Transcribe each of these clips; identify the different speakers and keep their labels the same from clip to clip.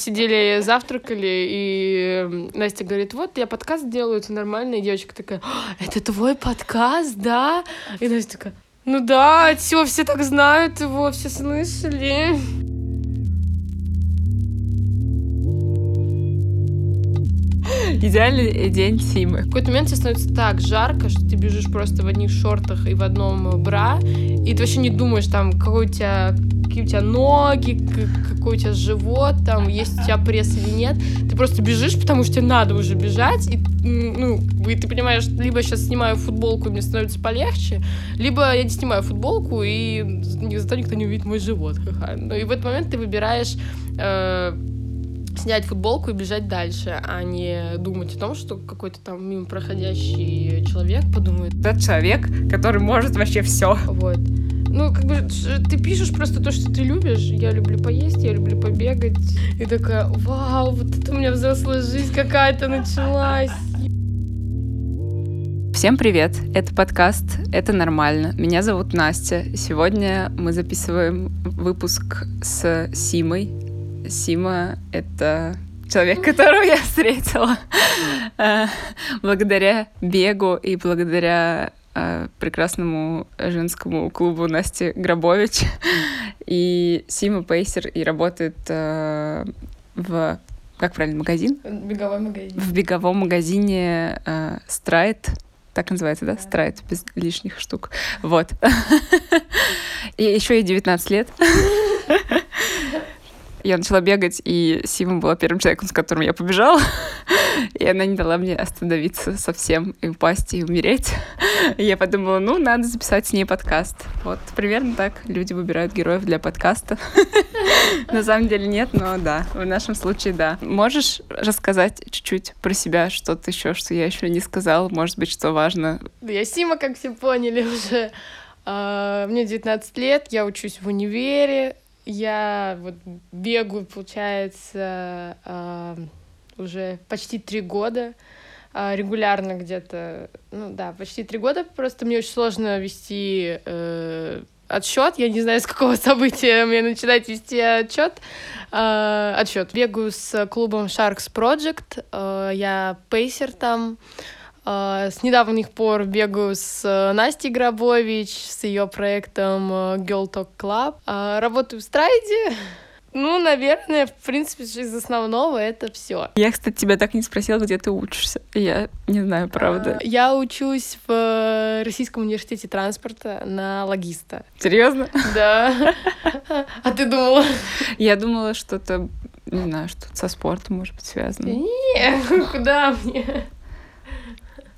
Speaker 1: Сидели, завтракали, и Настя говорит, вот, я подкаст делаю, это нормально. И девочка такая, «А, это твой подкаст, да? И Настя такая, ну да, все, все так знают его, все слышали.
Speaker 2: Идеальный день Симы.
Speaker 1: В какой-то момент тебе становится так жарко, что ты бежишь просто в одних шортах и в одном бра, и ты вообще не думаешь, там, какой у тебя какие у тебя ноги, какой у тебя живот, там, есть у тебя пресс или нет. Ты просто бежишь, потому что тебе надо уже бежать, и, ну, и ты понимаешь, либо сейчас снимаю футболку, и мне становится полегче, либо я не снимаю футболку, и зато никто не увидит мой живот. Ха-ха. Ну, и в этот момент ты выбираешь э, снять футболку и бежать дальше, а не думать о том, что какой-то там мимо проходящий человек подумает.
Speaker 2: Тот человек, который может вообще все.
Speaker 1: Вот. Ну, как бы ты пишешь просто то, что ты любишь. Я люблю поесть, я люблю побегать. И такая, вау, вот это у меня взрослая жизнь какая-то началась.
Speaker 2: Всем привет! Это подкаст «Это нормально». Меня зовут Настя. Сегодня мы записываем выпуск с Симой. Сима — это человек, которого я встретила э, благодаря бегу и благодаря прекрасному женскому клубу Насти Грабович. И Сима Пейсер и работает э, в как правильно, магазин?
Speaker 1: Беговой магазин.
Speaker 2: В беговом магазине э, Страйт. Так называется, да? Страйт, без лишних штук. Вот. И еще и 19 лет. Я начала бегать, и Сима была первым человеком, с которым я побежала. И она не дала мне остановиться совсем и упасть, и умереть. И я подумала, ну, надо записать с ней подкаст. Вот, примерно так люди выбирают героев для подкаста. На самом деле нет, но да, в нашем случае да. Можешь рассказать чуть-чуть про себя, что-то еще, что я еще не сказала, может быть, что важно?
Speaker 1: Я Сима, как все поняли уже. А, мне 19 лет, я учусь в универе, я вот бегаю, получается, э, уже почти три года, э, регулярно где-то, ну да, почти три года. Просто мне очень сложно вести э, отсчет. Я не знаю, с какого события мне начинать вести отчет. Э, отсчет. Бегаю с клубом Sharks Project. Э, я пейсер там. А, с недавних пор бегаю с э, Настей Грабович, с ее проектом э, Girl Talk Club. А, работаю в Страйде. Ну, наверное, в принципе, из основного это все.
Speaker 2: Я, кстати, тебя так не спросила, где ты учишься. Я не знаю, правда.
Speaker 1: А, я учусь в э, Российском университете транспорта на логиста.
Speaker 2: Серьезно?
Speaker 1: Да. А ты думала?
Speaker 2: Я думала, что-то, не знаю, что-то со спортом может быть связано.
Speaker 1: Нет, куда мне?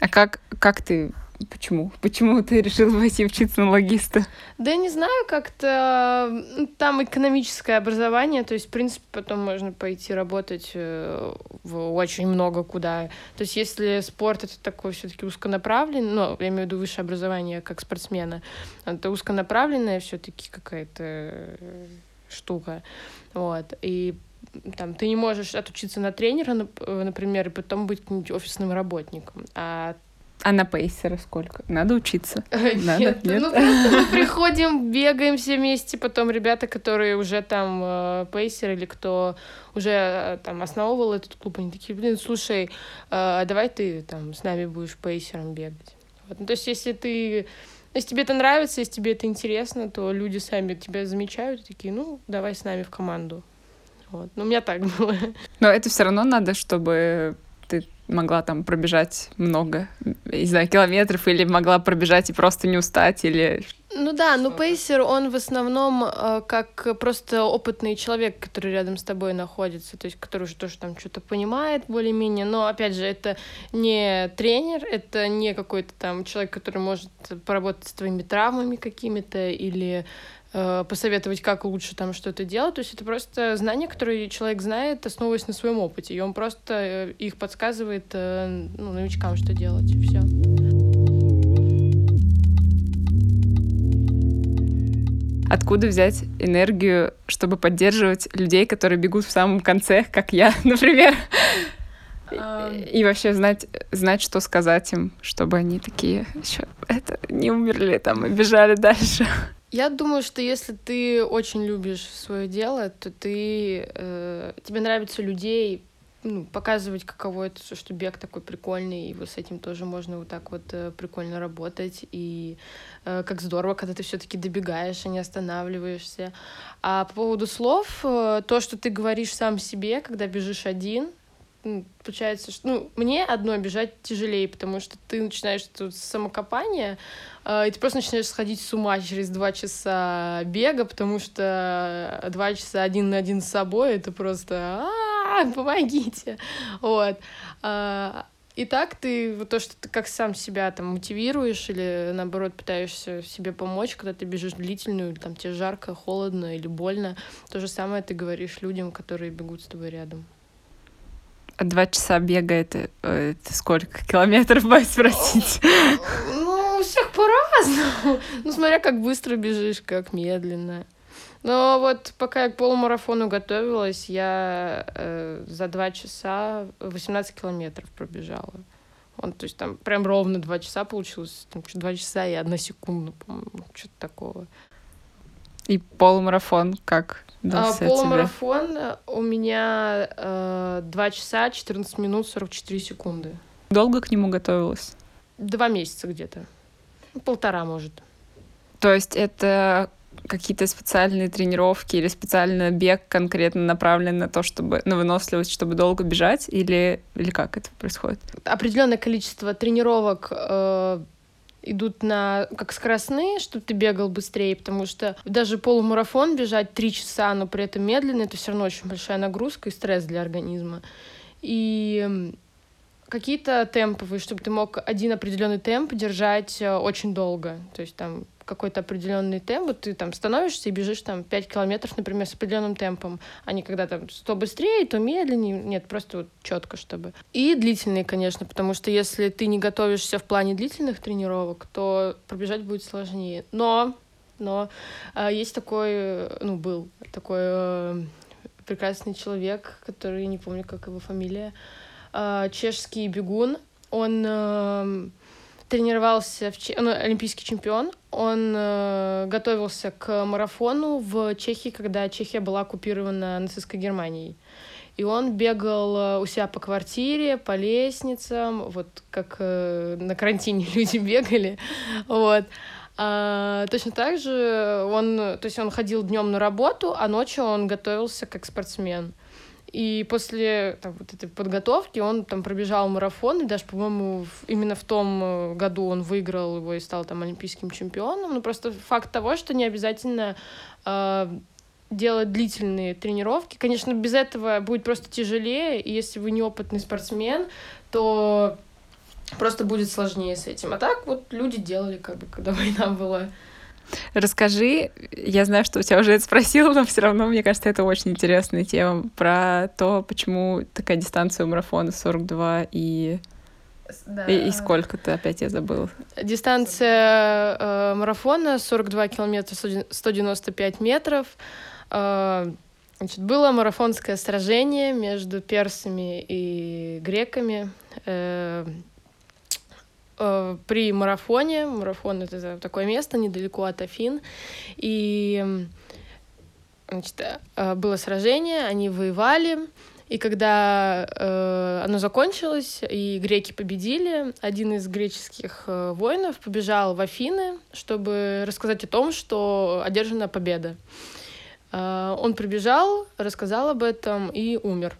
Speaker 2: А как, как ты Почему? Почему ты решил пойти учиться на логиста?
Speaker 1: Да не знаю, как-то там экономическое образование, то есть, в принципе, потом можно пойти работать э, в очень много куда. То есть, если спорт это такой все-таки узконаправленный, ну, я имею в виду высшее образование как спортсмена, это узконаправленная все-таки какая-то э, штука. Вот. И там, ты не можешь отучиться на тренера, э, например, и потом быть офисным работником. А
Speaker 2: а на пейсера сколько? Надо учиться. Надо?
Speaker 1: Нет, Нет? ну просто мы приходим, бегаем все вместе, потом ребята, которые уже там э, пейсер или кто уже э, там основывал этот клуб, они такие, блин, слушай, давай ты там с нами будешь пейсером бегать. Вот. Ну, то есть если ты если тебе это нравится, если тебе это интересно, то люди сами тебя замечают и такие, ну, давай с нами в команду. Вот. Ну, у меня так было.
Speaker 2: Но это все равно надо, чтобы ты могла там пробежать много, не знаю, километров, или могла пробежать и просто не устать, или...
Speaker 1: Ну да, ну пейсер, он в основном э, как просто опытный человек, который рядом с тобой находится, то есть который уже тоже там что-то понимает более-менее, но опять же, это не тренер, это не какой-то там человек, который может поработать с твоими травмами какими-то или Э, посоветовать, как лучше там что-то делать. То есть это просто знания, которые человек знает, основываясь на своем опыте. И он просто э, их подсказывает э, ну, новичкам, что делать, все.
Speaker 2: Откуда взять энергию, чтобы поддерживать людей, которые бегут в самом конце, как я, например? И вообще знать, знать, что сказать им, чтобы они такие еще это не умерли там и бежали дальше.
Speaker 1: Я думаю, что если ты очень любишь свое дело, то ты э, тебе нравится людей ну, показывать, каково это, что бег такой прикольный, и вот с этим тоже можно вот так вот э, прикольно работать, и э, как здорово, когда ты все таки добегаешь, а не останавливаешься. А по поводу слов, э, то, что ты говоришь сам себе, когда бежишь один, получается, что ну, мне одно бежать тяжелее, потому что ты начинаешь тут самокопание, и ты просто начинаешь сходить с ума через два часа бега, потому что два часа один на один с собой это просто а, помогите. Вот. А, и так ты, вот то, что ты как сам себя там мотивируешь или, наоборот, пытаешься себе помочь, когда ты бежишь длительную, там тебе жарко, холодно или больно, то же самое ты говоришь людям, которые бегут с тобой рядом.
Speaker 2: А два часа бега это, э, это сколько километров, боюсь спросить?
Speaker 1: Ну, по-разному. Ну, смотря как быстро бежишь, как медленно. Но вот пока я к полумарафону готовилась, я э, за два часа 18 километров пробежала. Он, то есть там прям ровно два часа получилось. Там два часа и одна секунда, по-моему, что-то такого.
Speaker 2: И полумарафон как?
Speaker 1: А, полумарафон тебе? у меня э, 2 часа 14 минут 44 секунды.
Speaker 2: Долго к нему готовилась?
Speaker 1: Два месяца где-то. Полтора, может.
Speaker 2: То есть это какие-то специальные тренировки или специальный бег конкретно направлен на то, чтобы на выносливость, чтобы долго бежать, или, или как это происходит?
Speaker 1: Определенное количество тренировок э, идут на как скоростные, чтобы ты бегал быстрее, потому что даже полумарафон бежать три часа, но при этом медленно, это все равно очень большая нагрузка и стресс для организма. И какие-то темповые, чтобы ты мог один определенный темп держать э, очень долго. То есть там какой-то определенный темп, вот ты там становишься и бежишь там 5 километров, например, с определенным темпом, а не когда там то быстрее, то медленнее, нет, просто вот четко, чтобы. И длительные, конечно, потому что если ты не готовишься в плане длительных тренировок, то пробежать будет сложнее. Но, но э, есть такой, ну, был такой э, прекрасный человек, который, не помню, как его фамилия, э, чешский бегун, он э, тренировался, в Че... он олимпийский чемпион, он э, готовился к марафону в Чехии, когда Чехия была оккупирована нацистской Германией. И он бегал э, у себя по квартире, по лестницам, вот как э, на карантине люди бегали, вот. А, точно так же он, то есть он ходил днем на работу, а ночью он готовился как спортсмен. И после там, вот этой подготовки он там пробежал марафон, и даже, по-моему, именно в том э, году он выиграл его и стал там олимпийским чемпионом. Ну, просто факт того, что не обязательно э, делать длительные тренировки. Конечно, без этого будет просто тяжелее, и если вы неопытный спортсмен, то просто будет сложнее с этим. А так вот люди делали, как бы, когда война была.
Speaker 2: Расскажи, я знаю, что у тебя уже это спросила, но все равно, мне кажется, это очень интересная тема про то, почему такая дистанция у марафона 42 и да. И, и сколько-то, опять я забыла.
Speaker 1: Дистанция э, марафона 42 километра 195 метров. Э, значит, было марафонское сражение между персами и греками. Э, э, при марафоне. Марафон — это такое место недалеко от Афин. И значит, э, было сражение, они воевали. И когда э, оно закончилось, и греки победили, один из греческих э, воинов побежал в Афины, чтобы рассказать о том, что одержана победа. Э, он прибежал, рассказал об этом и умер.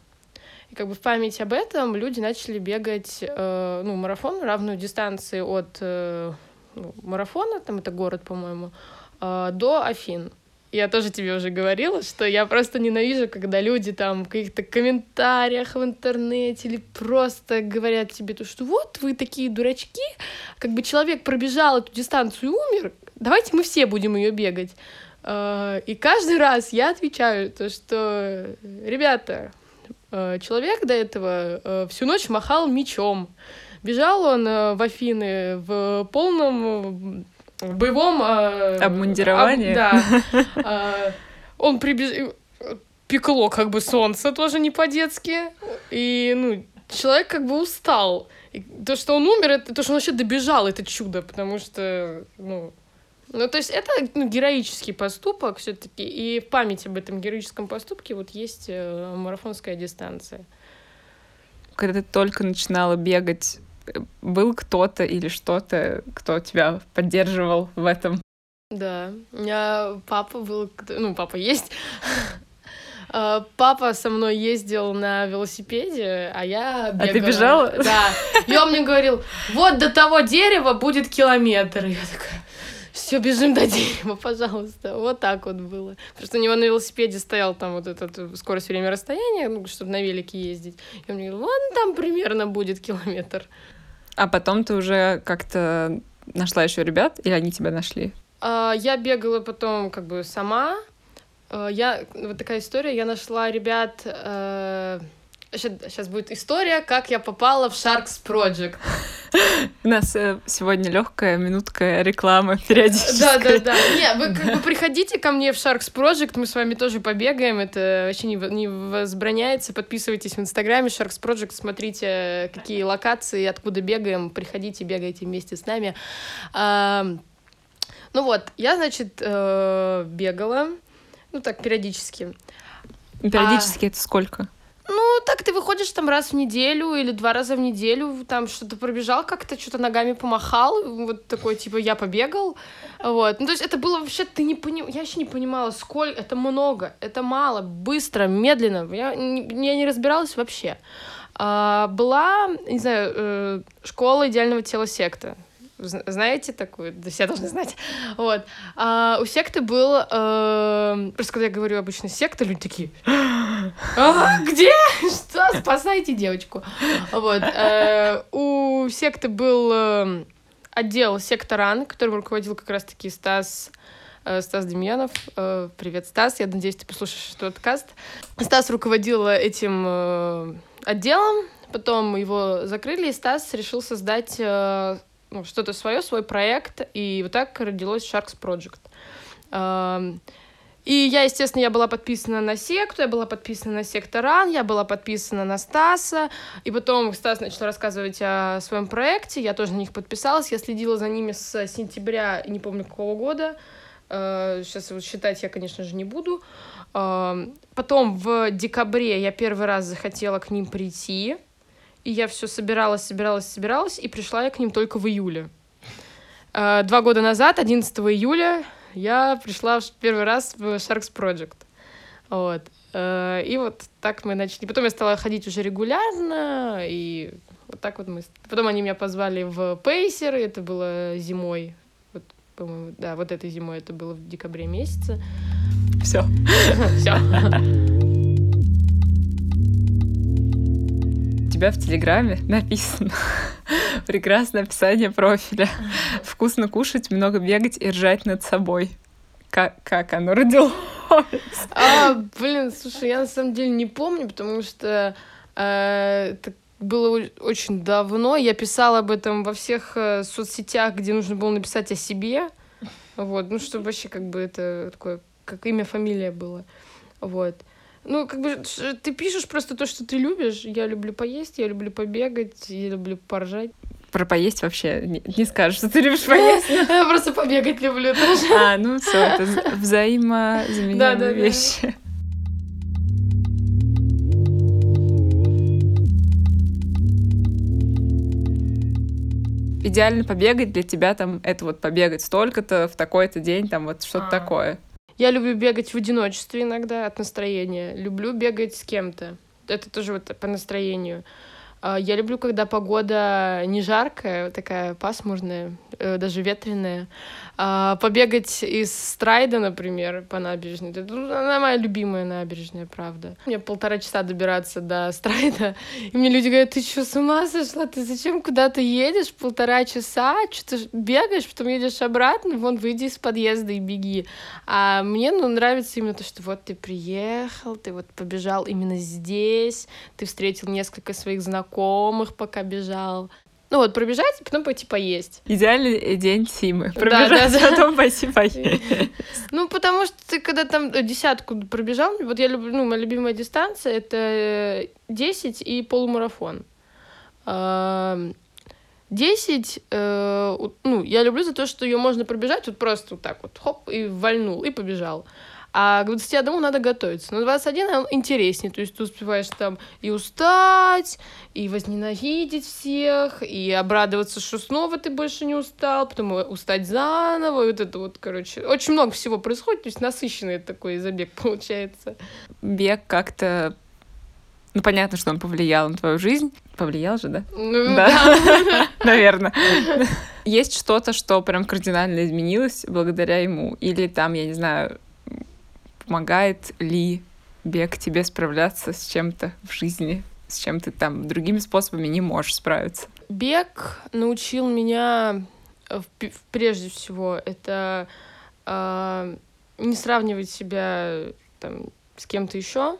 Speaker 1: И как бы в память об этом люди начали бегать э, ну, марафон, равную дистанции от э, ну, марафона, там это город, по-моему, э, до Афин. Я тоже тебе уже говорила, что я просто ненавижу, когда люди там в каких-то комментариях в интернете или просто говорят тебе, то, что вот вы такие дурачки, как бы человек пробежал эту дистанцию и умер, давайте мы все будем ее бегать. Э, и каждый раз я отвечаю, то, что, ребята, человек до этого э, всю ночь махал мечом. Бежал он э, в Афины в полном боевом...
Speaker 2: Обмундировании?
Speaker 1: да. Он прибежал... Пекло как бы солнце тоже не по-детски. И, ну, человек как бы устал. И то, что он умер, это то, что он вообще добежал, это чудо, потому что, ну, Ну, то есть это ну, героический поступок все-таки, и в память об этом героическом поступке вот есть э, марафонская дистанция.
Speaker 2: Когда ты только начинала бегать, э, был кто-то или что-то, кто тебя поддерживал в этом?
Speaker 1: Да, у меня папа был, ну, папа есть, а, Папа со мной ездил на велосипеде, а я бегала.
Speaker 2: А ты бежала?
Speaker 1: Да. И он мне говорил, вот до того дерева будет километр. Я такая, все, бежим до дерева, пожалуйста. Вот так вот было. Потому что у него на велосипеде стоял там вот этот скорость время расстояния, ну, чтобы на велике ездить. И он мне говорил, вон там примерно будет километр.
Speaker 2: А потом ты уже как-то нашла еще ребят, или они тебя нашли?
Speaker 1: А, я бегала потом как бы сама. А, я вот такая история. Я нашла ребят. Сейчас, будет история, как я попала в Sharks Project.
Speaker 2: У нас э, сегодня легкая минутка рекламы периодически.
Speaker 1: Да, да, да. Не, вы как бы приходите ко мне в Sharks Project, мы с вами тоже побегаем, это вообще не, не возбраняется. Подписывайтесь в Инстаграме Sharks Project, смотрите, какие локации, откуда бегаем, приходите, бегайте вместе с нами. Ну вот, я, значит, э, бегала, ну так, периодически.
Speaker 2: Периодически а... это сколько?
Speaker 1: Так ты выходишь там раз в неделю или два раза в неделю, там что-то пробежал как-то, что-то ногами помахал, вот такой, типа, я побегал, вот. Ну, то есть это было вообще, ты не поним... я еще не понимала, сколько, это много, это мало, быстро, медленно, я, я не разбиралась вообще. А, была, не знаю, э, школа идеального тела секта, знаете такую? Да все должны знать. Вот. А, у секты был... Э, просто когда я говорю обычно секта, люди такие... А, где? Что? Спасайте девочку. Вот. Э, у секты был э, отдел секторан, которым руководил как раз-таки Стас... Э, Стас Демьянов. Э, привет, Стас. Я надеюсь, ты послушаешь этот подкаст. Стас руководил этим э, отделом, потом его закрыли, и Стас решил создать ну, что-то свое, свой проект, и вот так родилось Sharks Project. И я, естественно, я была подписана на секту, я была подписана на секторан, я была подписана на Стаса, и потом Стас начал рассказывать о своем проекте, я тоже на них подписалась, я следила за ними с сентября, не помню какого года, сейчас вот считать я, конечно же, не буду. Потом в декабре я первый раз захотела к ним прийти, и я все собиралась, собиралась, собиралась, и пришла я к ним только в июле. А, два года назад, 11 июля, я пришла в первый раз в Sharks Project. Вот. А, и вот так мы начали. Потом я стала ходить уже регулярно, и вот так вот мы... Потом они меня позвали в Пейсер, это было зимой. Вот, по-моему, да, вот этой зимой это было в декабре месяце.
Speaker 2: Все.
Speaker 1: Все.
Speaker 2: Тебя в Телеграме написано прекрасное описание профиля. Вкусно кушать, много бегать и ржать над собой. Как, как оно родилось?
Speaker 1: А, блин, слушай, я на самом деле не помню, потому что э, это было очень давно. Я писала об этом во всех э, соцсетях, где нужно было написать о себе. Вот, ну, чтобы вообще как бы это такое, как имя, фамилия было. Вот. Ну, как бы ты пишешь просто то, что ты любишь. Я люблю поесть, я люблю побегать, я люблю поржать.
Speaker 2: Про поесть вообще не, не скажешь, что ты любишь поесть.
Speaker 1: Я просто побегать люблю тоже.
Speaker 2: А, ну все, это взаимозаменяемые вещи. идеально побегать для тебя там это вот побегать столько-то в такой-то день, там вот что-то а. такое.
Speaker 1: Я люблю бегать в одиночестве иногда от настроения. Люблю бегать с кем-то. Это тоже вот по настроению. А, я люблю, когда погода не жаркая, такая пасмурная, э, даже ветреная. А, побегать из Страйда, например, по набережной. Это, ну, она моя любимая набережная, правда. Мне полтора часа добираться до Страйда. И мне люди говорят, ты что, с ума сошла? Ты зачем куда-то едешь полтора часа? Что ты бегаешь, потом едешь обратно? Вон, выйди из подъезда и беги. А мне, ну, нравится именно то, что вот ты приехал, ты вот побежал именно здесь, ты встретил несколько своих знакомых, знакомых, пока бежал. Ну вот, пробежать, потом пойти поесть.
Speaker 2: Идеальный день Симы. Пробежать, да, да, потом пойти поесть.
Speaker 1: Ну, потому что ты когда там десятку пробежал, вот я люблю, ну, моя любимая дистанция — это 10 и полумарафон. 10, э, ну, я люблю за то, что ее можно пробежать вот просто вот так вот, хоп, и вальнул, и побежал. А к 21 надо готовиться. Но 21 он интереснее, то есть ты успеваешь там и устать, и возненавидеть всех, и обрадоваться, что снова ты больше не устал, потом устать заново, и вот это вот, короче, очень много всего происходит, то есть насыщенный такой забег получается.
Speaker 2: Бег как-то ну, понятно, что он повлиял на твою жизнь. Повлиял же, да?
Speaker 1: Ну, да.
Speaker 2: Наверное. Есть что-то, что прям кардинально изменилось благодаря ему? Или там, я не знаю, помогает ли бег тебе справляться с чем-то в жизни, с чем ты там другими способами не можешь справиться?
Speaker 1: Бег научил меня прежде всего это э, не сравнивать себя там, с кем-то еще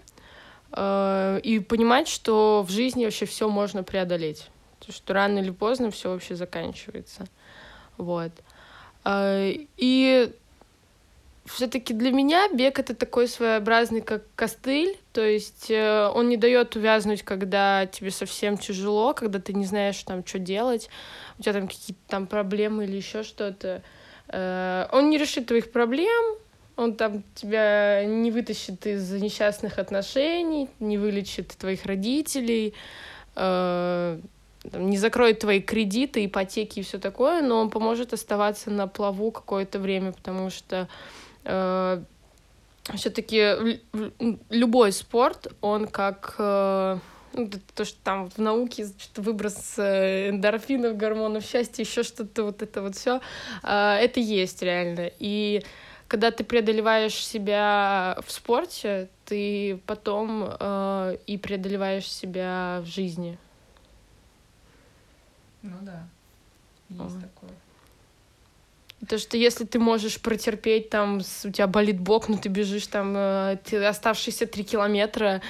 Speaker 1: э, и понимать, что в жизни вообще все можно преодолеть, то, что рано или поздно все вообще заканчивается, вот. Э, и все-таки для меня бег это такой своеобразный, как костыль, то есть э, он не дает увязнуть, когда тебе совсем тяжело, когда ты не знаешь там, что делать, у тебя там какие-то там проблемы или еще что-то. Э, он не решит твоих проблем, он там тебя не вытащит из несчастных отношений, не вылечит твоих родителей, э, не закроет твои кредиты, ипотеки и все такое, но он поможет оставаться на плаву какое-то время, потому что э, все-таки любой спорт, он как э, ну, то, что там в науке что выброс э, эндорфинов, гормонов счастья, еще что-то вот это вот все, э, это есть реально. И когда ты преодолеваешь себя в спорте, ты потом э, и преодолеваешь себя в жизни.
Speaker 2: Ну да, есть Ой. такое.
Speaker 1: То, что если ты можешь протерпеть, там, у тебя болит бок, но ты бежишь там э, ты оставшиеся три километра,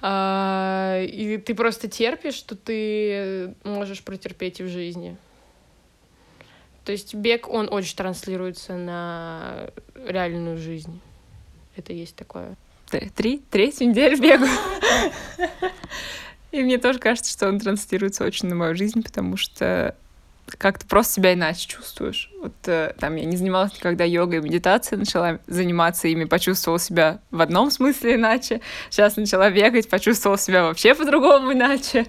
Speaker 1: э, и ты просто терпишь, что ты можешь протерпеть и в жизни. То есть бег, он очень транслируется на реальную жизнь. Это есть такое.
Speaker 2: Три, третью неделю бегу. И мне тоже кажется, что он транслируется очень на мою жизнь, потому что как ты просто себя иначе чувствуешь. Вот э, там я не занималась никогда йогой и медитацией, начала заниматься ими, почувствовала себя в одном смысле иначе. Сейчас начала бегать, почувствовала себя вообще по-другому иначе.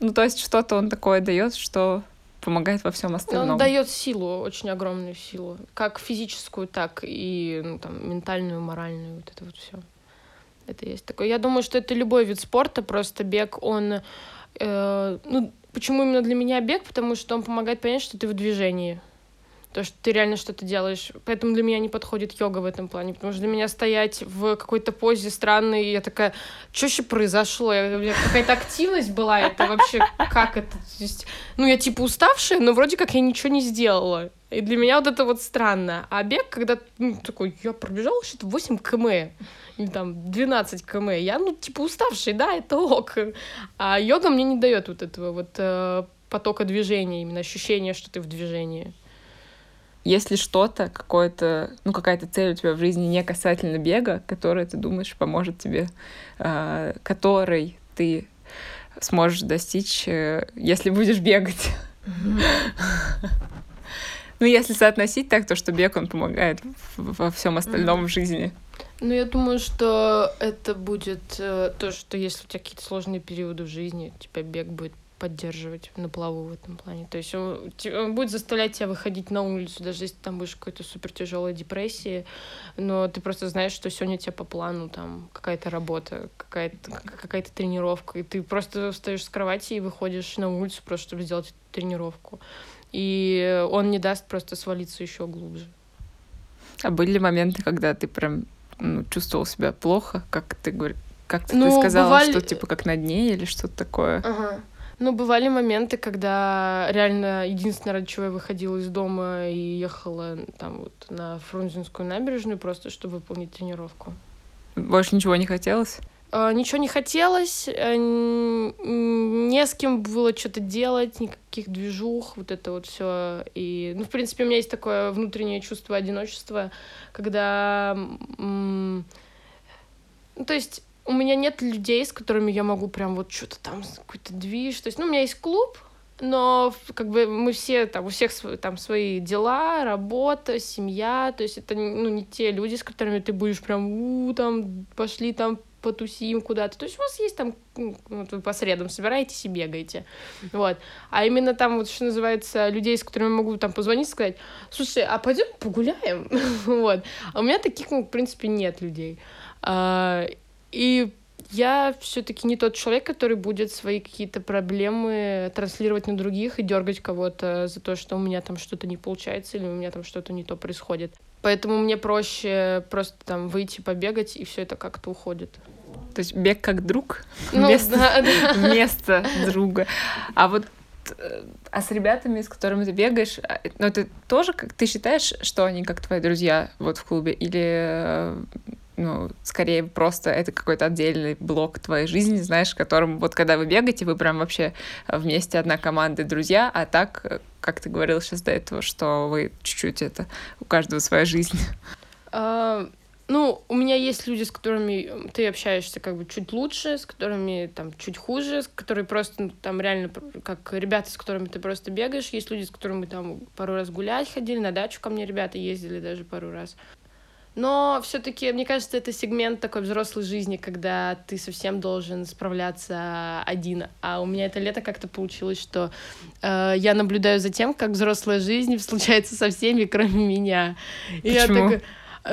Speaker 2: Ну, то есть что-то он такое дает, что помогает во всем остальном.
Speaker 1: Он дает силу, очень огромную силу, как физическую, так и ну, там, ментальную, моральную, вот это вот все. Это есть такое. Я думаю, что это любой вид спорта, просто бег, он э, ну, Почему именно для меня бег? Потому что он помогает понять, что ты в движении. То, что ты реально что-то делаешь. Поэтому для меня не подходит йога в этом плане. Потому что для меня стоять в какой-то позе странной, я такая, что еще произошло? Я, у меня какая-то активность была, это вообще как это? То есть, ну, я типа уставшая, но вроде как я ничего не сделала. И для меня вот это вот странно. А бег, когда ну, такой, я пробежал что-то 8 км там 12 км, я, ну, типа, уставший, да, это ок. А йога мне не дает вот этого вот э, потока движения, именно ощущения, что ты в движении.
Speaker 2: Есть ли что-то, какое-то, ну, какая-то цель у тебя в жизни не касательно бега, которая, ты думаешь, поможет тебе, э, которой ты сможешь достичь, э, если будешь бегать? Ну, если соотносить так, то что бег, он помогает во всем остальном в жизни.
Speaker 1: Ну, я думаю, что это будет э, то, что если у тебя какие-то сложные периоды в жизни, тебя бег будет поддерживать на плаву в этом плане. То есть он, он будет заставлять тебя выходить на улицу, даже если там будешь какой-то супер тяжелой депрессии, но ты просто знаешь, что сегодня тебе по плану там какая-то работа, какая-то какая-то тренировка, и ты просто встаешь с кровати и выходишь на улицу просто, чтобы сделать тренировку. И он не даст просто свалиться еще глубже.
Speaker 2: А были ли моменты, когда ты прям ну, чувствовал себя плохо, как ты говоришь, как ну, ты сказала, бывали... что типа как на дне или что-то такое?
Speaker 1: Ага. Ну, бывали моменты, когда реально единственное, ради чего я выходила из дома и ехала там вот на Фрунзенскую набережную просто, чтобы выполнить тренировку.
Speaker 2: Больше ничего не хотелось?
Speaker 1: А, ничего не хотелось, э, не с кем было что-то делать, никаких движух, вот это вот все. И, ну, в принципе, у меня есть такое внутреннее чувство одиночества, когда, ну, то есть у меня нет людей, с которыми я могу прям вот что-то там, какой-то движ. То есть, ну, у меня есть клуб, но как бы мы все, там, у всех там свои дела, работа, семья, то есть это ну, не те люди, с которыми ты будешь прям, у, там, пошли там потусим куда-то. То есть у вас есть там, вот вы по средам собираетесь и бегаете. Вот. А именно там, вот что называется, людей, с которыми могу там позвонить и сказать, слушай, а пойдем погуляем? вот. А у меня таких, ну, в принципе, нет людей. А, и я все-таки не тот человек, который будет свои какие-то проблемы транслировать на других и дергать кого-то за то, что у меня там что-то не получается или у меня там что-то не то происходит. Поэтому мне проще просто там выйти побегать, и все это как-то уходит.
Speaker 2: То есть бег как друг ну, вместо, да, да. вместо друга. А вот э, а с ребятами, с которыми ты бегаешь, а, ну, ты тоже как ты считаешь, что они как твои друзья вот в клубе, или э, ну, скорее просто это какой-то отдельный блок твоей жизни, знаешь, которым вот когда вы бегаете, вы прям вообще вместе одна команда, друзья, а так, как ты говорил сейчас до этого, что вы чуть-чуть это, у каждого своя жизнь.
Speaker 1: А, ну, у меня есть люди, с которыми ты общаешься как бы чуть лучше, с которыми там чуть хуже, с которыми просто ну, там реально как ребята, с которыми ты просто бегаешь. Есть люди, с которыми там пару раз гулять ходили, на дачу ко мне ребята ездили даже пару раз. Но все-таки, мне кажется, это сегмент такой взрослой жизни, когда ты совсем должен справляться один. А у меня это лето как-то получилось, что э, я наблюдаю за тем, как взрослая жизнь случается со всеми, кроме меня. И
Speaker 2: Почему? я
Speaker 1: так,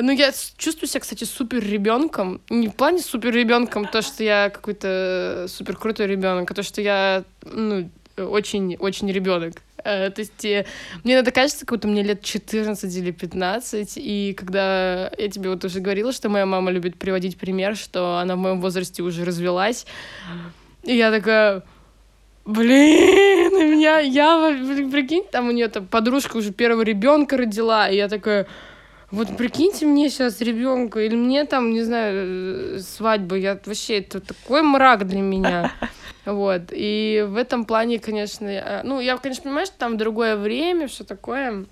Speaker 1: ну, я чувствую себя, кстати, супер ребенком. Не в плане супер ребенком, то, что я какой-то супер крутой ребенок, а то, что я ну, очень-очень ребенок. Э, то есть э, мне надо кажется, как будто мне лет 14 или 15, и когда я тебе вот уже говорила, что моя мама любит приводить пример, что она в моем возрасте уже развелась, и я такая, блин, у меня, я, прикинь, там у нее там подружка уже первого ребенка родила, и я такая, вот прикиньте мне сейчас ребенка, или мне там, не знаю, э, свадьбу, я вообще, это такой мрак для меня. Вот. И в этом плане, конечно, ну, я, конечно, понимаю, что там другое время, все такое.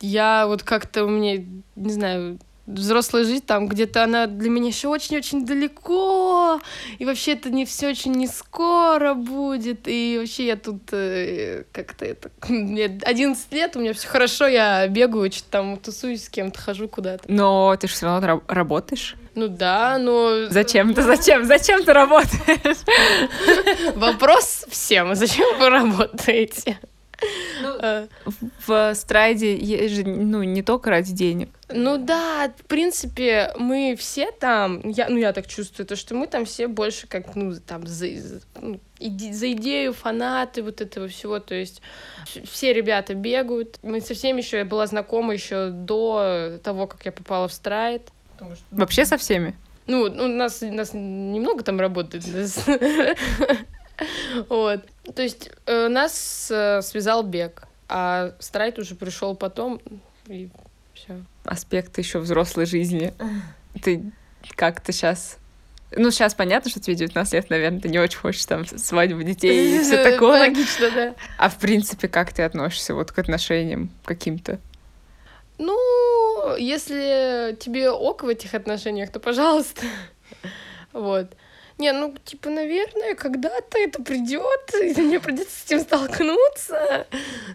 Speaker 1: Я вот как-то у меня, не знаю, взрослая жизнь там где-то она для меня еще очень-очень далеко, и вообще это не все очень не скоро будет, и вообще я тут э, как-то это... Мне 11 лет, у меня все хорошо, я бегаю, что-то там тусуюсь с кем-то, хожу куда-то.
Speaker 2: Но ты же все равно работаешь.
Speaker 1: Ну да, но...
Speaker 2: Зачем ты, зачем, зачем ты работаешь?
Speaker 1: Вопрос всем, зачем вы работаете?
Speaker 2: Ну, э, в страйде есть же, ну, не только ради денег.
Speaker 1: Ну да, в принципе, мы все там, я, ну я так чувствую, то, что мы там все больше как, ну, там, за, ну, иде, за идею, фанаты вот этого всего, то есть все ребята бегают. Мы со всеми еще, я была знакома еще до того, как я попала в страйд.
Speaker 2: Вообще со всеми?
Speaker 1: Ну, у нас, нас немного там работает. Вот. То есть э, нас э, связал бег, а страйт уже пришел потом, и все.
Speaker 2: Аспект еще взрослой жизни. Ты как-то сейчас ну, сейчас понятно, что тебе 19 лет, наверное, ты не очень хочешь там свадьбу детей и все такое.
Speaker 1: Логично, да.
Speaker 2: А в принципе, как ты относишься вот к отношениям каким-то?
Speaker 1: Ну, если тебе ок в этих отношениях, то пожалуйста. Вот. Не, ну, типа, наверное, когда-то это придет, и мне придется с этим столкнуться.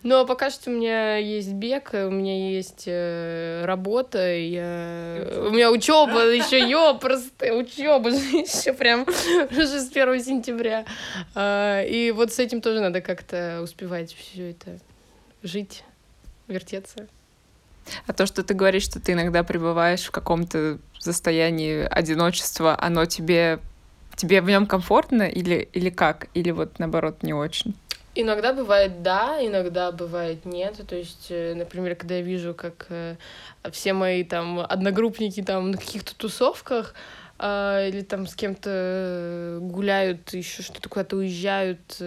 Speaker 1: Но пока что у меня есть бег, у меня есть э, работа, я... у меня учеба еще, ё, просто учеба еще прям уже с 1 сентября. А, и вот с этим тоже надо как-то успевать все это жить, вертеться.
Speaker 2: А то, что ты говоришь, что ты иногда пребываешь в каком-то состоянии одиночества, оно тебе тебе в нем комфортно или, или как? Или вот наоборот не очень?
Speaker 1: Иногда бывает да, иногда бывает нет. То есть, э, например, когда я вижу, как э, все мои там одногруппники там на каких-то тусовках, э, или там с кем-то э, гуляют, еще что-то куда-то уезжают,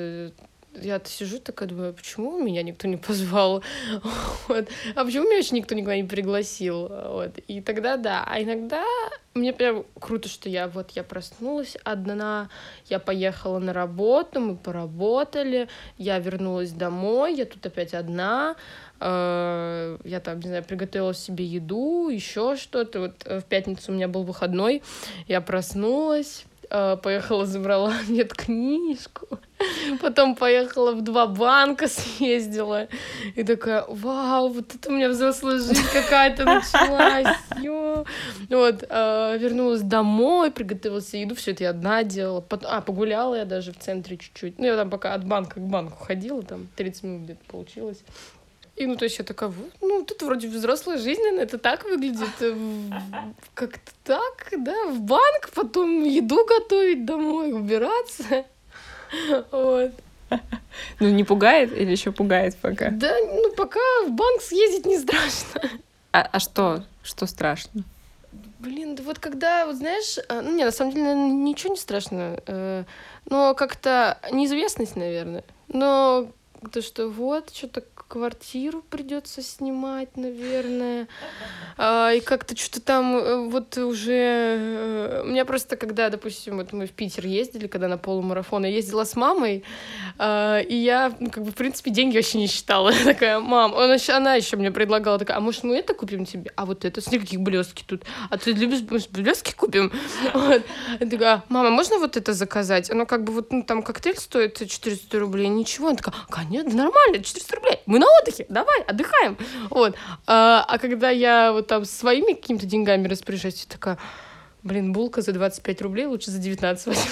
Speaker 1: я сижу такая, думаю, «А почему меня никто не позвал? Вот. А почему меня вообще никто никуда не пригласил? Вот. И тогда да. А иногда мне прям круто, что я вот я проснулась одна, я поехала на работу, мы поработали, я вернулась домой, я тут опять одна, э, я там, не знаю, приготовила себе еду, еще что-то. Вот э, в пятницу у меня был выходной, я проснулась, поехала, забрала нет книжку. Потом поехала в два банка, съездила. И такая, вау, вот это у меня взрослая жизнь какая-то началась. Ё. Вот, э, вернулась домой, приготовила себе еду, все это я одна делала. Потом, а, погуляла я даже в центре чуть-чуть. Ну, я там пока от банка к банку ходила, там 30 минут где-то получилось. И ну, то есть я такая, ну, тут вроде взрослая жизнь, наверное, это так выглядит. э, Как-то так, да, в банк, потом еду готовить домой, убираться. Вот.
Speaker 2: Ну, не пугает или еще пугает пока?
Speaker 1: Да, ну, пока в банк съездить не страшно.
Speaker 2: А, а что? Что страшно?
Speaker 1: Блин, да вот когда, вот знаешь, а, ну, не, на самом деле, наверное, ничего не страшно, э, но как-то неизвестность, наверное. Но то, что вот, что-то квартиру придется снимать, наверное. А, и как-то что-то там э, вот уже... э, У меня просто, когда, допустим, вот мы в Питер ездили, когда на полумарафон, я ездила с мамой, а, и я, ну, как бы, в принципе, деньги вообще не считала. Я такая, мам, она, она еще мне предлагала, такая, а может, мы это купим тебе? А вот это, смотри, какие блестки тут. А ты любишь, может, блестки купим? Вот. Я такая, мама, можно вот это заказать? Оно как бы вот, ну, там коктейль стоит 400 рублей, ничего. Она такая, конечно, нормально, 400 рублей. Мы на отдыхе, давай, отдыхаем. Вот. А, а когда я вот там своими какими-то деньгами распоряжаюсь, я такая, блин, булка за 25 рублей лучше за 19 возьму.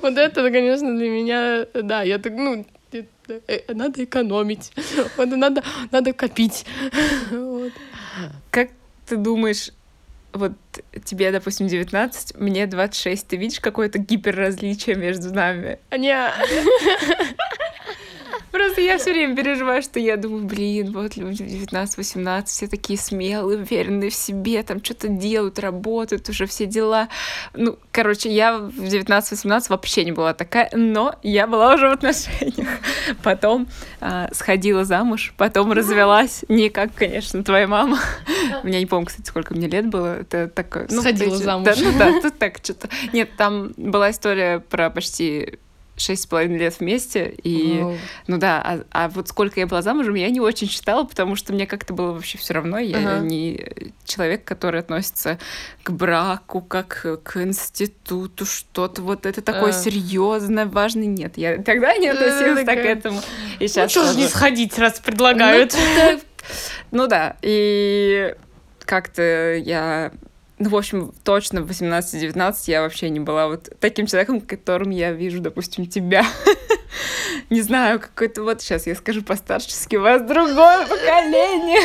Speaker 1: Вот это, конечно, для меня, да, я так, ну, это, э, надо экономить, надо, надо копить.
Speaker 2: Как ты думаешь, вот тебе, допустим, 19, мне 26, ты видишь какое-то гиперразличие между нами?
Speaker 1: А не,
Speaker 2: Просто я все время переживаю, что я думаю, блин, вот люди в 19-18, все такие смелые, уверенные в себе, там что-то делают, работают, уже все дела. Ну, короче, я в 19-18 вообще не была такая, но я была уже в отношениях. Потом а, сходила замуж, потом развелась, не как, конечно, твоя мама. Я не помню, кстати, сколько мне лет было. Это такое... ну,
Speaker 1: Сходила замуж.
Speaker 2: да, ну да, тут так что-то. Нет, там была история про почти шесть с половиной лет вместе, и
Speaker 1: Вау.
Speaker 2: ну да, а, а вот сколько я была замужем, я не очень считала, потому что мне как-то было вообще все равно. Я
Speaker 1: Ага.
Speaker 2: не человек, который относится к браку, как к институту, что-то вот это такое
Speaker 1: А.
Speaker 2: серьезное, важное. Нет, я тогда не относилась так к
Speaker 1: такая,
Speaker 2: этому. И
Speaker 1: Ну,
Speaker 2: сейчас
Speaker 1: что же не сходить, раз предлагают?
Speaker 2: Ну, Ну да, и как-то я... Ну, в общем, точно в 18-19 я вообще не была вот таким человеком, которым я вижу, допустим, тебя. Не знаю, какой-то вот сейчас я скажу постарчески, у вас другое поколение.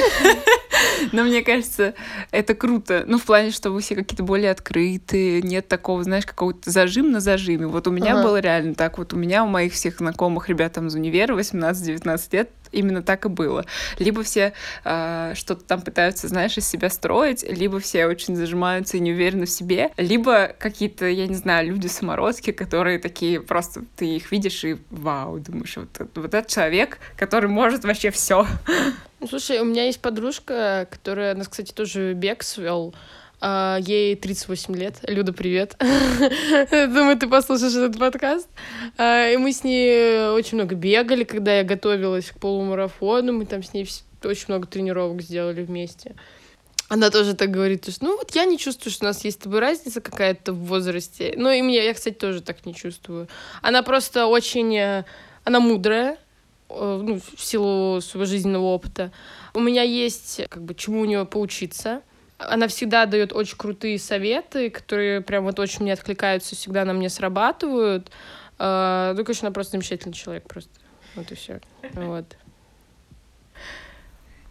Speaker 2: Но мне кажется, это круто. Ну, в плане, что вы все какие-то более открытые, нет такого, знаешь, какого-то зажим на зажиме. Вот у меня
Speaker 1: Ага.
Speaker 2: было реально так. Вот у меня, у моих всех знакомых ребят там из универа 18-19 лет именно так и было. Либо все а, что-то там пытаются, знаешь, из себя строить, либо все очень зажимаются и не уверены в себе, либо какие-то, я не знаю, люди-самородки, которые такие просто, ты их видишь и вау, думаешь, вот, вот этот человек, который может вообще все.
Speaker 1: Слушай, у меня есть подружка, которая нас, кстати, тоже бег свел. А, Ей 38 лет. Люда, привет. Думаю, ты послушаешь этот подкаст. А, И мы с ней очень много бегали, когда я готовилась к полумарафону. Мы там с ней очень много тренировок сделали вместе. Она тоже так говорит, что ну вот я не чувствую, что у нас есть с тобой разница какая-то в возрасте. Ну и мне, я, кстати, тоже так не чувствую. Она просто очень... э, Она мудрая, э, ну, в силу своего жизненного опыта. У меня есть как бы чему у нее поучиться. Она всегда дает очень крутые советы, которые прям вот очень мне откликаются, всегда на мне срабатывают. Э, Ну, конечно, она просто замечательный человек просто. Вот и все. Вот.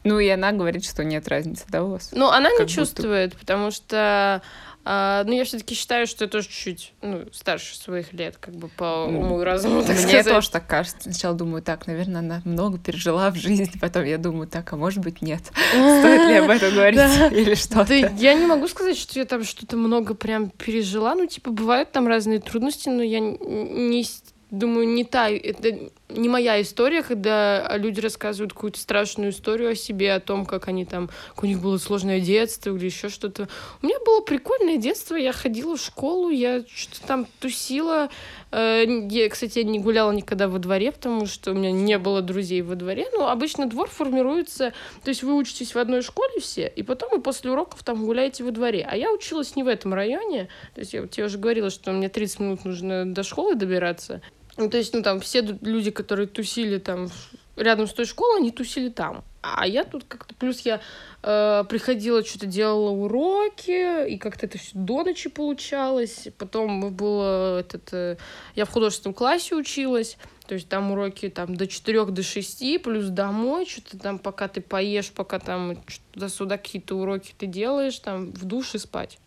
Speaker 2: Ну и она говорит, что нет разницы, да, у вас?
Speaker 1: Ну, она
Speaker 2: Как
Speaker 1: не
Speaker 2: будто.
Speaker 1: чувствует, потому что, а, ну, я все-таки считаю, что я тоже чуть-чуть, ну, старше своих лет, как бы по
Speaker 2: Ну,
Speaker 1: уму и разуму, так
Speaker 2: Мне
Speaker 1: сказать.
Speaker 2: тоже так кажется. Сначала думаю, так, наверное, она много пережила в жизни, потом я думаю, так, а может быть, нет. Стоит ли об этом говорить или что-то?
Speaker 1: я не могу сказать, что я там что-то много прям пережила. Ну, типа, бывают там разные трудности, но я не думаю, не та. Это не моя история, когда люди рассказывают какую-то страшную историю о себе, о том, как они там, как у них было сложное детство или еще что-то. У меня было прикольное детство, я ходила в школу, я что-то там тусила. Э, я, кстати, не гуляла никогда во дворе, потому что у меня не было друзей во дворе. Но обычно двор формируется, то есть вы учитесь в одной школе все, и потом вы после уроков там гуляете во дворе. А я училась не в этом районе, то есть я тебе уже говорила, что мне 30 минут нужно до школы добираться. Ну, то есть, ну, там, все люди, которые тусили там рядом с той школой, они тусили там. А я тут как-то... Плюс я э, приходила, что-то делала уроки, и как-то это все до ночи получалось. Потом было этот... Э, я в художественном классе училась, то есть там уроки там до 4 до 6, плюс домой, что-то там, пока ты поешь, пока там туда-сюда какие-то уроки ты делаешь, там в душе спать.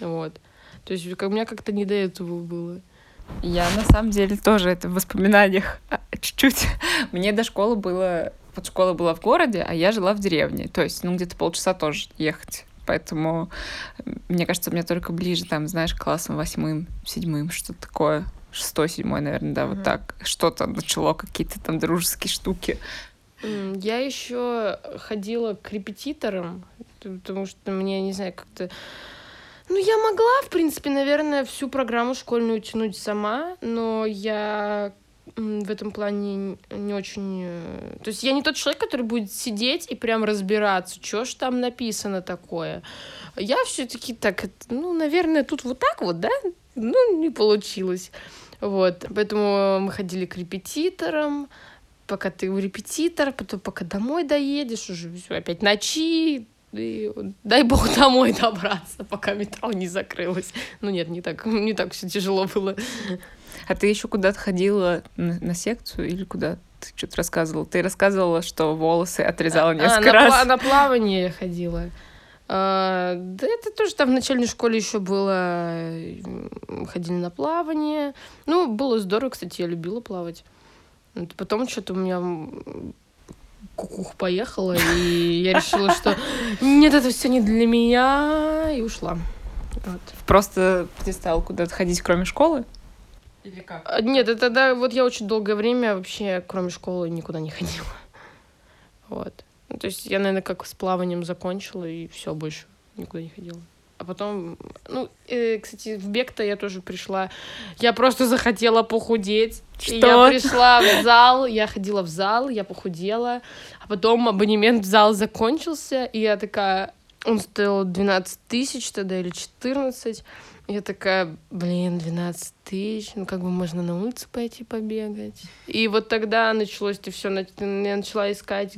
Speaker 1: Вот. То есть у меня как-то не до этого было.
Speaker 2: Я на самом деле тоже это в воспоминаниях а, чуть-чуть. Мне до школы было... Вот школа была в городе, а я жила в деревне. То есть, ну, где-то полчаса тоже ехать. Поэтому, мне кажется, мне только ближе, там, знаешь, классом восьмым, седьмым, что-то такое. Шестой, седьмой, наверное, да, mm-hmm. вот так. Что-то начало, какие-то там дружеские штуки.
Speaker 1: Я еще ходила к репетиторам, потому что мне, не знаю, как-то ну, я могла, в принципе, наверное, всю программу школьную тянуть сама, но я в этом плане не очень... Э, то есть я не тот человек, который будет сидеть и прям разбираться, что ж там написано такое. Я все таки так, ну, наверное, тут вот так вот, да? Ну, не получилось. Вот, поэтому мы ходили к репетиторам, пока ты у репетитора, потом пока домой доедешь, уже все опять ночи, и дай бог домой добраться, пока метро не закрылось. Ну нет, не так, не так все тяжело было.
Speaker 2: А ты еще куда-то ходила на, на секцию или куда? Ты что-то рассказывала. Ты рассказывала, что волосы отрезала а, несколько
Speaker 1: а,
Speaker 2: раз.
Speaker 1: На, на плавание я ходила. А, да это тоже там в начальной школе еще было. Ходили на плавание. Ну, было здорово, кстати, я любила плавать. Потом что-то у меня кукух поехала, и я решила, что нет, это все не для меня, и ушла.
Speaker 2: Вот. Просто перестал куда-то ходить, кроме школы?
Speaker 1: Или как? А, нет, это да, вот я очень долгое время вообще, кроме школы, никуда не ходила. Вот. Ну, то есть я, наверное, как с плаванием закончила, и все, больше никуда не ходила. А потом, ну, э, кстати, в бег-то я тоже пришла. Я просто захотела похудеть. Что? И я пришла в зал, я ходила в зал, я похудела. А потом абонемент в зал закончился, и я такая... Он стоил 12 тысяч тогда или 14. Я такая, блин, 12 тысяч, ну как бы можно на улицу пойти побегать. И вот тогда началось это все, я начала искать,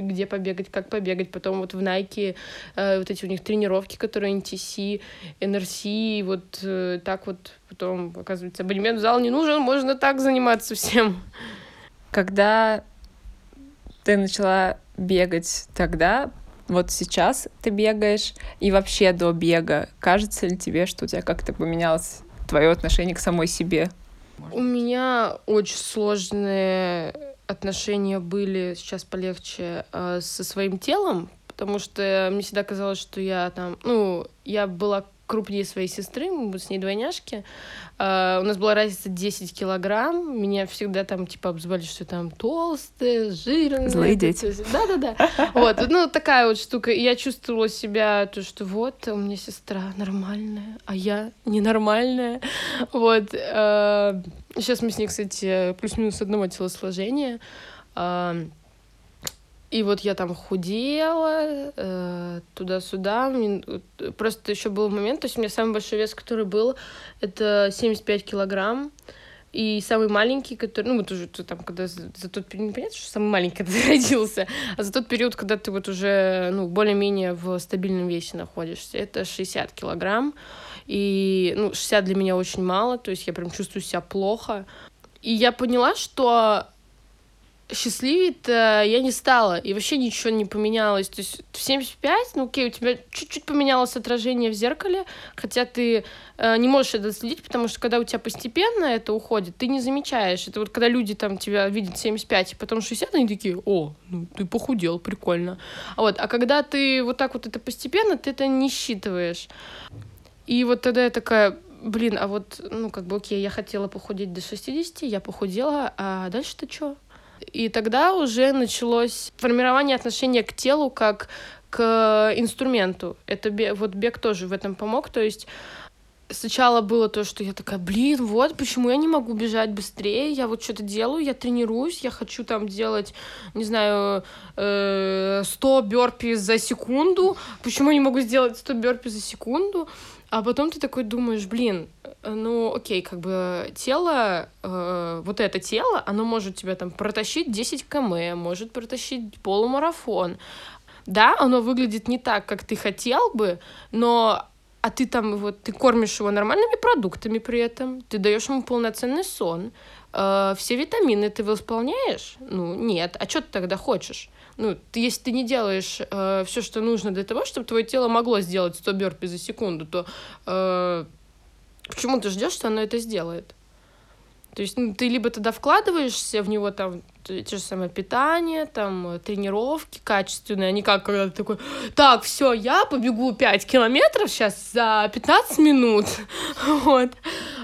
Speaker 1: где побегать, как побегать. Потом вот в Nike э, вот эти у них тренировки, которые NTC, NRC, вот э, так вот потом, оказывается, абонемент в зал не нужен, можно так заниматься всем.
Speaker 2: Когда ты начала бегать тогда, вот сейчас ты бегаешь, и вообще до бега, кажется ли тебе, что у тебя как-то поменялось твое отношение к самой себе?
Speaker 1: У меня очень сложные отношения были сейчас полегче э, со своим телом, потому что мне всегда казалось, что я там, ну, я была крупнее своей сестры, мы были с ней двойняшки. Uh, у нас была разница 10 килограмм. Меня всегда там, типа, обзывали, что там толстая, жирная.
Speaker 2: Злые дети.
Speaker 1: Да-да-да. Вот, ну, такая вот штука. И я чувствовала себя, то, что вот, у меня сестра нормальная, а я ненормальная. Вот. Uh, сейчас мы с ней, кстати, плюс-минус одного телосложения. И вот я там худела э, туда-сюда. Просто еще был момент, то есть у меня самый большой вес, который был, это 75 килограмм. И самый маленький, который, ну, вот уже там, когда за, за тот период, не понятно, что самый маленький, когда ты родился, а за тот период, когда ты вот уже, ну, более-менее в стабильном весе находишься, это 60 килограмм. И, ну, 60 для меня очень мало, то есть я прям чувствую себя плохо. И я поняла, что счастливее-то я не стала, и вообще ничего не поменялось. То есть в 75, ну окей, у тебя чуть-чуть поменялось отражение в зеркале, хотя ты э, не можешь это следить, потому что когда у тебя постепенно это уходит, ты не замечаешь. Это вот когда люди там тебя видят 75, и потом 60, они такие, о, ну ты похудел, прикольно. А вот, а когда ты вот так вот это постепенно, ты это не считываешь. И вот тогда я такая, блин, а вот, ну, как бы, окей, я хотела похудеть до 60, я похудела, а дальше-то что? И тогда уже началось формирование отношения к телу как к инструменту. Это вот бег тоже в этом помог, то есть сначала было то, что я такая, блин, вот почему я не могу бежать быстрее, я вот что-то делаю, я тренируюсь, я хочу там делать, не знаю, 100 э, бёрпи за секунду, почему я не могу сделать 100 бёрпи за секунду, а потом ты такой думаешь, блин, ну окей, как бы тело, э, вот это тело, оно может тебя там протащить 10 км, может протащить полумарафон. Да, оно выглядит не так, как ты хотел бы, но а ты там вот ты кормишь его нормальными продуктами при этом, ты даешь ему полноценный сон, э, все витамины ты восполняешь? Ну, нет. А что ты тогда хочешь? ну, ты, если ты не делаешь э, все, что нужно для того, чтобы твое тело могло сделать 100 бёрпи за секунду, то э, почему ты ждешь, что оно это сделает? То есть ну, ты либо тогда вкладываешься в него там те же самое питание, там тренировки качественные, а не как когда ты такой, так, все, я побегу 5 километров сейчас за 15 минут. вот.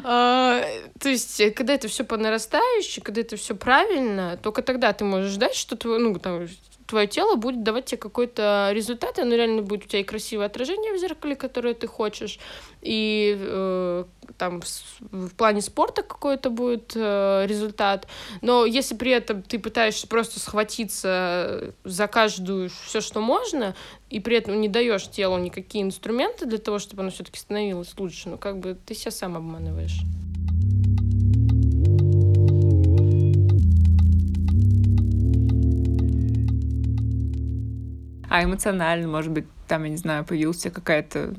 Speaker 1: А, то есть, когда это все по нарастающей, когда это все правильно, только тогда ты можешь ждать, что твой, ну, там, твое тело будет давать тебе какой-то результат, и оно реально будет у тебя и красивое отражение в зеркале, которое ты хочешь, и э, там в, в плане спорта какой-то будет э, результат. Но если при этом ты пытаешься просто схватиться за каждую все, что можно, и при этом не даешь телу никакие инструменты для того, чтобы оно все-таки становилось лучше, ну как бы ты себя сам обманываешь.
Speaker 2: А эмоционально, может быть, там, я не знаю, появилась какая-то,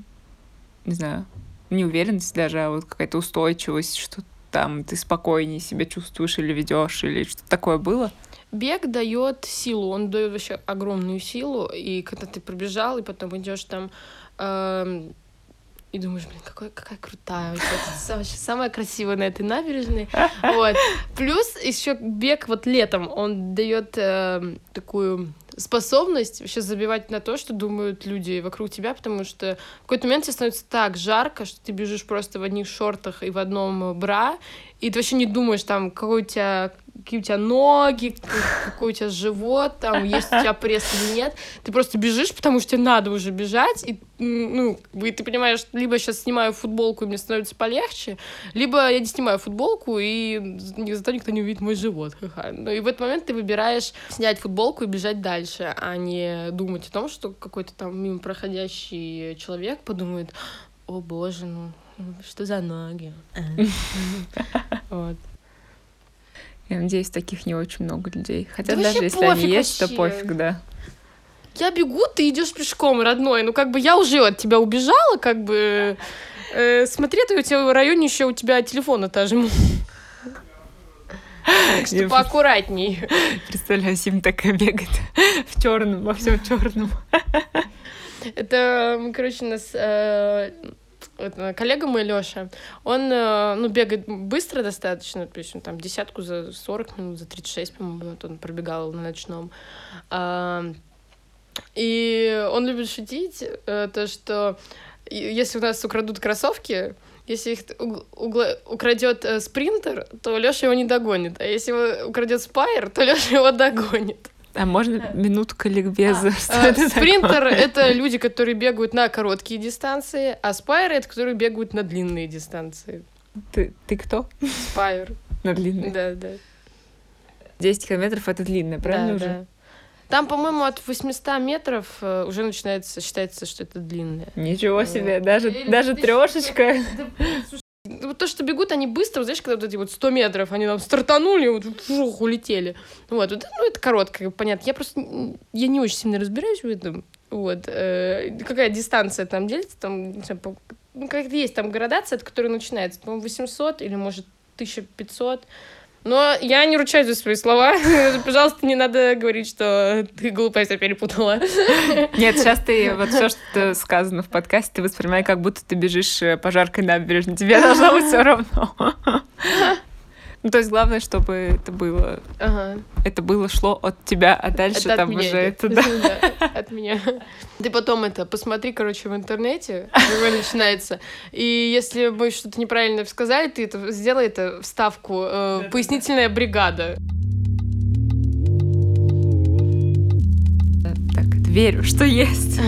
Speaker 2: не знаю, неуверенность даже, а вот какая-то устойчивость, что там ты спокойнее себя чувствуешь или ведешь, или что-то такое было?
Speaker 1: Бег дает силу, он дает вообще огромную силу, и когда ты пробежал, и потом идешь там э, и думаешь, блин, какой, какая крутая, вообще, самая красивая на этой набережной. Вот. Плюс еще бег вот летом, он дает э, такую способность вообще забивать на то, что думают люди вокруг тебя, потому что в какой-то момент тебе становится так жарко, что ты бежишь просто в одних шортах и в одном бра, и ты вообще не думаешь, там, какой у тебя какие у тебя ноги, какой у тебя живот, там, есть у тебя пресс или нет. Ты просто бежишь, потому что тебе надо уже бежать, и, ну, и ты понимаешь, либо сейчас снимаю футболку, и мне становится полегче, либо я не снимаю футболку, и зато никто не увидит мой живот. Ну, и в этот момент ты выбираешь снять футболку и бежать дальше, а не думать о том, что какой-то там мимо проходящий человек подумает, о боже, ну, что за ноги?
Speaker 2: Вот. Я надеюсь, таких не очень много людей. Хотя да даже если они есть, вообще. то пофиг, да.
Speaker 1: Я бегу, ты идешь пешком, родной. Ну, как бы я уже от тебя убежала, как бы. Э, смотри, ты у тебя в районе еще у тебя телефон этажем. Так что поаккуратней.
Speaker 2: Представляю, Сим такая бегает в черном, во всем черном.
Speaker 1: Это, короче, у нас э, коллега мой, Лёша, он, э, ну, бегает быстро достаточно, то есть он там десятку за 40 минут, за 36, по-моему, вот он пробегал на ночном. И он любит шутить, э, то, что если у нас украдут кроссовки, если их угла... украдет э, спринтер, то Лёша его не догонит. А если его украдет спайер, то Лёша его догонит.
Speaker 2: А можно минутка ликбеза?
Speaker 1: А, а, спринтер — это люди, которые бегают на короткие дистанции, а спайер — это которые бегают на длинные дистанции.
Speaker 2: Ты, ты кто?
Speaker 1: Спайер.
Speaker 2: На длинные?
Speaker 1: Да, да.
Speaker 2: 10 километров — это длинное, правильно да, уже? Да.
Speaker 1: Там, по-моему, от 800 метров э, уже начинается, считается, что это длинное.
Speaker 2: Ничего себе, даже, даже трешечка.
Speaker 1: Вот то, что бегут они быстро, знаешь, когда вот эти вот 100 метров, они там стартанули, вот фух, улетели. Вот, вот, ну, это короткое, понятно. Я просто, я не очень сильно разбираюсь в этом. Вот, э, какая дистанция там делится, там, не знаю, ну, как есть там градация, от которой начинается, по-моему, 800 или, может, 1500. Но я не ручаюсь за свои слова. Пожалуйста, не надо говорить, что ты глупая себя перепутала.
Speaker 2: Нет, сейчас ты вот все, что сказано в подкасте, ты воспринимай, как будто ты бежишь э, по жаркой набережной. Тебе должно быть все равно.
Speaker 3: Ну, то есть главное, чтобы это было...
Speaker 1: Ага.
Speaker 3: Это было, шло от тебя, а дальше
Speaker 1: Это от
Speaker 3: там
Speaker 1: меня
Speaker 3: уже
Speaker 1: идет.
Speaker 3: это, да.
Speaker 1: От меня. Ты потом это посмотри, короче, в интернете, какой начинается. И если мы что-то неправильно сказали, ты это сделай это вставку э, пояснительная бригада.
Speaker 3: Так, верю, что есть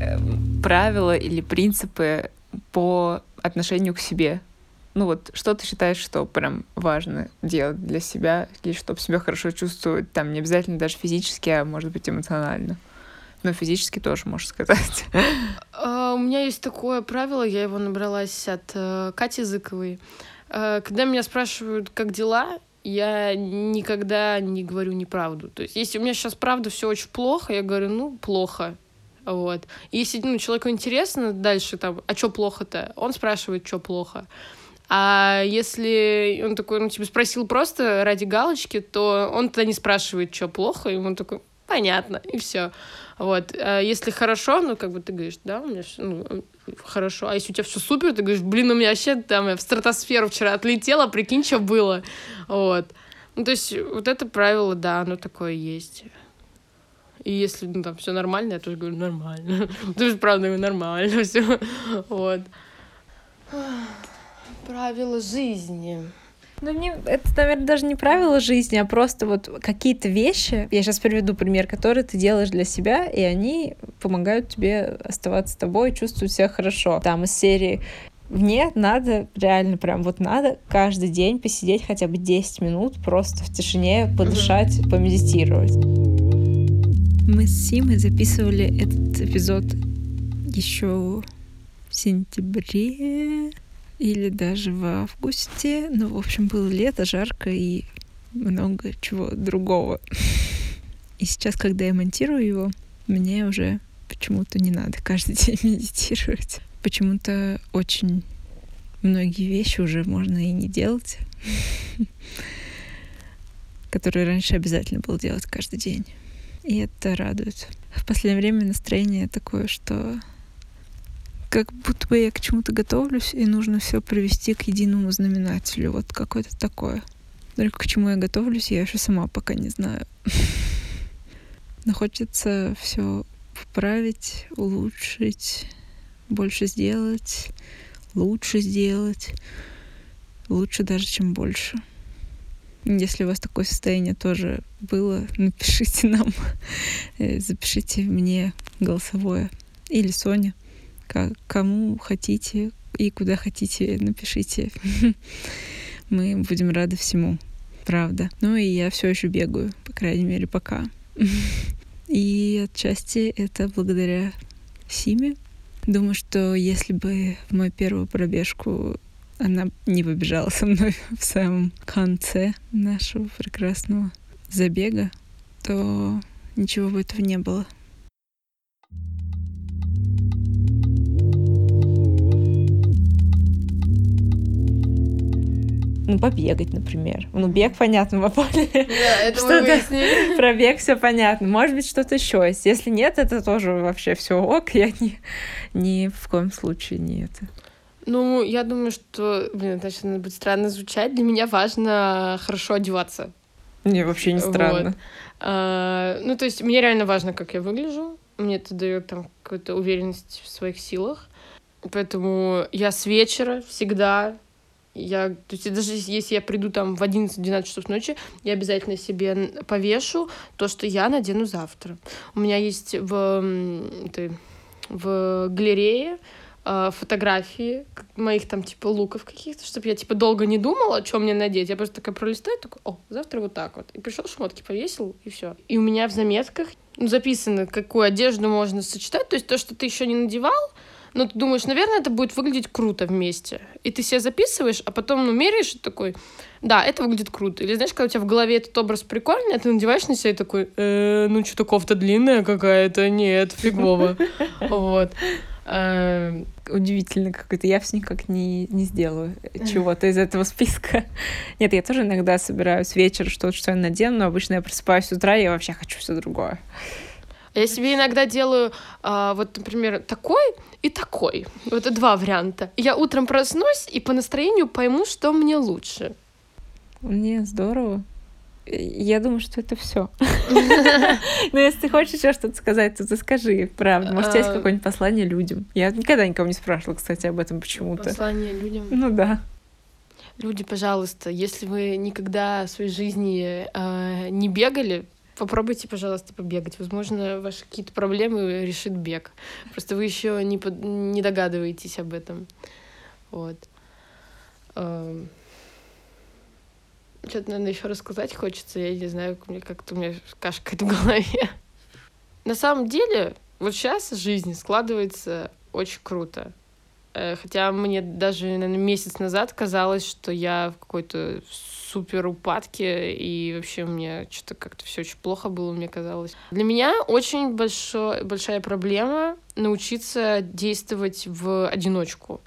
Speaker 3: эм, правила или принципы по отношению к себе. Ну вот, что ты считаешь, что прям важно делать для себя, или чтобы себя хорошо чувствовать, там не обязательно даже физически, а может быть эмоционально. Но физически тоже можешь сказать.
Speaker 1: А, У меня есть такое правило, я его набралась от э, Кати Зыковой. Э, Когда меня спрашивают, как дела, я никогда не говорю неправду. То есть, если у меня сейчас правда все очень плохо, я говорю, ну, плохо. Вот. И Если ну, человеку интересно дальше, там, а что плохо-то, он спрашивает, что плохо. А если он такой, ну, типа, спросил просто ради галочки, то он тогда не спрашивает, что плохо, и он такой, понятно, и все. Вот. А если хорошо, ну, как бы ты говоришь, да, у меня всё, ну, хорошо. А если у тебя все супер, ты говоришь, блин, у меня вообще там я в стратосферу вчера отлетела, прикинь, что было. Вот. Ну, то есть, вот это правило, да, оно такое есть. И если ну, там все нормально, я тоже говорю нормально. То есть, правда, говорю, нормально все. Вот. Правила жизни.
Speaker 2: Ну, не, это, наверное, даже не правило жизни, а просто вот какие-то вещи. Я сейчас приведу пример, которые ты делаешь для себя, и они помогают тебе оставаться тобой, чувствовать себя хорошо. Там из серии мне надо, реально прям вот надо каждый день посидеть хотя бы 10 минут просто в тишине, подышать, помедитировать. Мы с Симой записывали этот эпизод еще в сентябре или даже в августе. Ну, в общем, было лето, жарко и много чего другого. И сейчас, когда я монтирую его, мне уже почему-то не надо каждый день медитировать. Почему-то очень многие вещи уже можно и не делать, которые раньше обязательно было делать каждый день. И это радует. В последнее время настроение такое, что как будто бы я к чему-то готовлюсь, и нужно все привести к единому знаменателю. Вот какое-то такое. Только к чему я готовлюсь, я еще сама пока не знаю. Но хочется все поправить, улучшить, больше сделать, лучше сделать, лучше даже, чем больше. Если у вас такое состояние тоже было, напишите нам, э, запишите мне голосовое или Соня, ка- кому хотите и куда хотите, напишите. Мы будем рады всему, правда. Ну и я все еще бегаю, по крайней мере, пока. И отчасти это благодаря Симе. Думаю, что если бы в мою первую пробежку она не побежала со мной в самом конце нашего прекрасного забега, то ничего бы этого не было. Ну, побегать, например. Ну, бег, понятно, в поле.
Speaker 1: Да, это мы
Speaker 2: Что-то-
Speaker 1: выяснили.
Speaker 2: Про бег все понятно. Может быть, что-то еще есть. Если нет, это тоже вообще все ок. Я ни, ни в коем случае не это.
Speaker 1: Ну, я думаю, что, блин, это сейчас будет странно звучать. Для меня важно хорошо одеваться.
Speaker 2: Не, вообще не странно.
Speaker 1: Вот. А, ну, то есть мне реально важно, как я выгляжу. Мне это дает там какую-то уверенность в своих силах. Поэтому я с вечера всегда я, то есть даже если я приду там в 11-12 часов ночи, я обязательно себе повешу то, что я надену завтра. У меня есть в, этой- в галерее э, фотографии моих там типа луков каких-то, чтобы я типа долго не думала, что мне надеть. Я просто такая пролистаю, такой, о, завтра вот так вот. И пришел шмотки повесил, и все. И у меня в заметках записано, какую одежду можно сочетать. То есть то, что ты еще не надевал, но ты думаешь, наверное, это будет выглядеть круто вместе. И ты себе записываешь, а потом ну, меряешь и такой, да, это выглядит круто. Или знаешь, когда у тебя в голове этот образ прикольный, а ты надеваешь на себя и такой, «Э, ну что-то кофта длинная какая-то, нет, фигово. Вот. Эм,
Speaker 2: Удивительно какой-то. Я все никак не, не сделаю чего-то из этого списка. Нет, я тоже иногда собираюсь вечер что-то, что я надену, но обычно я просыпаюсь с утра, и я вообще хочу все другое.
Speaker 1: Я себе иногда делаю, а, вот, например, такой и такой. Вот это два варианта. Я утром проснусь и по настроению пойму, что мне лучше.
Speaker 4: Не, здорово. Я думаю, что это все. Но если ты хочешь еще что-то сказать, то ты скажи, правда. Может, у тебя есть а. какое-нибудь послание людям? Я никогда никого не спрашивала, кстати, об этом почему-то.
Speaker 1: Послание людям?
Speaker 4: Ну да.
Speaker 1: Люди, пожалуйста, если вы никогда в своей жизни э, не бегали, попробуйте, пожалуйста, побегать. Возможно, ваши какие-то проблемы решит бег. Просто вы еще не, под... не догадываетесь об этом. Вот. Э, что-то, наверное, еще рассказать хочется. Я не знаю, мне как-то у меня кашкает в голове. На самом деле, вот сейчас жизнь складывается очень круто. Э, хотя мне даже, наверное, месяц назад казалось, что я в какой-то супер упадке, и вообще мне что-то как-то все очень плохо было, мне казалось. Для меня очень большой, большая проблема научиться действовать в одиночку.